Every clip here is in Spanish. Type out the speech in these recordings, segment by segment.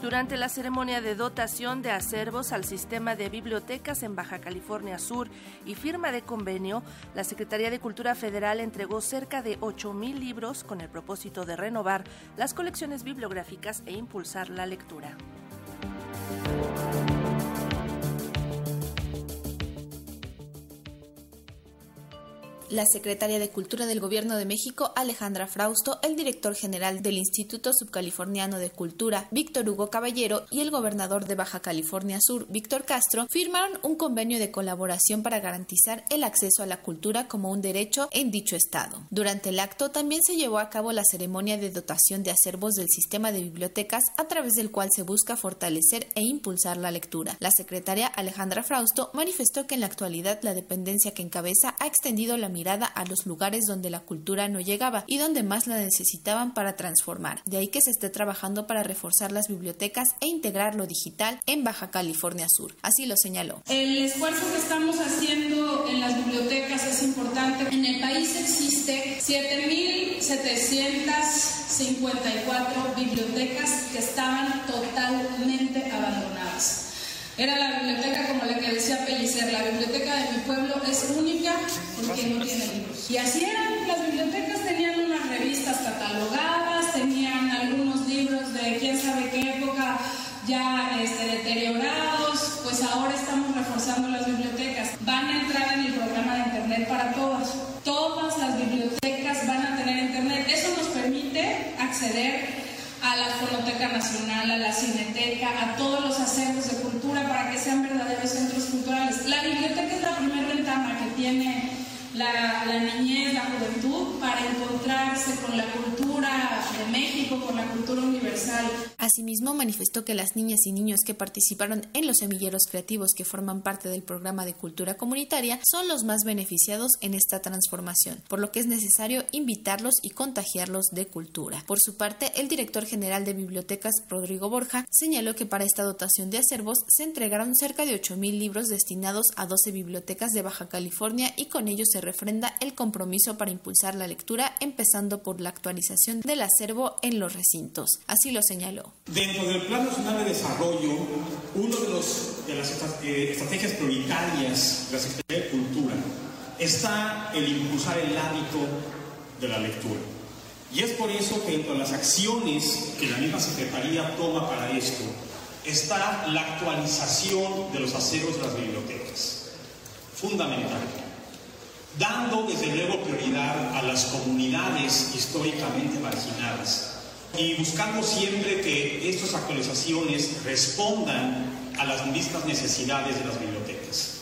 Durante la ceremonia de dotación de acervos al sistema de bibliotecas en Baja California Sur y firma de convenio, la Secretaría de Cultura Federal entregó cerca de 8.000 libros con el propósito de renovar las colecciones bibliográficas e impulsar la lectura. La secretaria de Cultura del Gobierno de México, Alejandra Frausto, el director general del Instituto Subcaliforniano de Cultura, Víctor Hugo Caballero, y el gobernador de Baja California Sur, Víctor Castro, firmaron un convenio de colaboración para garantizar el acceso a la cultura como un derecho en dicho estado. Durante el acto también se llevó a cabo la ceremonia de dotación de acervos del sistema de bibliotecas a través del cual se busca fortalecer e impulsar la lectura. La secretaria Alejandra Frausto manifestó que en la actualidad la dependencia que encabeza ha extendido la mirada a los lugares donde la cultura no llegaba y donde más la necesitaban para transformar. De ahí que se esté trabajando para reforzar las bibliotecas e integrar lo digital en Baja California Sur. Así lo señaló. El esfuerzo que estamos haciendo en las bibliotecas es importante. En el país existe 7.754 bibliotecas que estaban totalmente abandonadas. Era la biblioteca como la que decía Pellicer, la biblioteca pueblo es única porque no tiene libros. Y así eran, las bibliotecas tenían unas revistas catalogadas, tenían algunos libros de quién sabe qué época ya este, deteriorados, pues ahora estamos reforzando las bibliotecas. Van a entrar en el programa de Internet para todas. Todas las bibliotecas van a tener Internet. Eso nos permite acceder a la Fonoteca Nacional, a la Cineteca, a todos los acervos de cultura para que sean verdaderos tiene la, la niñez, la juventud, para encontrarse con la cultura de México, con la cultura universal. Asimismo, manifestó que las niñas y niños que participaron en los semilleros creativos que forman parte del programa de cultura comunitaria son los más beneficiados en esta transformación, por lo que es necesario invitarlos y contagiarlos de cultura. Por su parte, el director general de bibliotecas, Rodrigo Borja, señaló que para esta dotación de acervos se entregaron cerca de 8.000 libros destinados a 12 bibliotecas de Baja California y con ello se refrenda el compromiso para impulsar la lectura, empezando por la actualización del acervo en los recintos. Así lo señaló. Dentro del Plan Nacional de Desarrollo, una de, las eh, estrategias prioritarias de la Secretaría de Cultura está el impulsar el hábito de la lectura. Y es por eso que entre las acciones que la misma Secretaría toma para esto está la actualización de los acervos de las bibliotecas. Fundamental a las comunidades históricamente marginadas y buscando siempre que estas actualizaciones respondan a las mismas necesidades de las bibliotecas.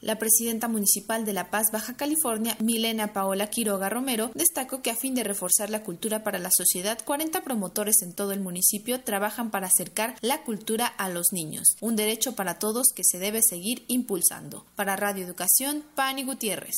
La presidenta municipal de La Paz, Baja California, Milena Paola Quiroga Romero, destacó que a fin de reforzar la cultura para la sociedad, 40 promotores en todo el municipio trabajan para acercar la cultura a los niños, un derecho para todos que se debe seguir impulsando. Para Radio Educación, Pani Gutiérrez.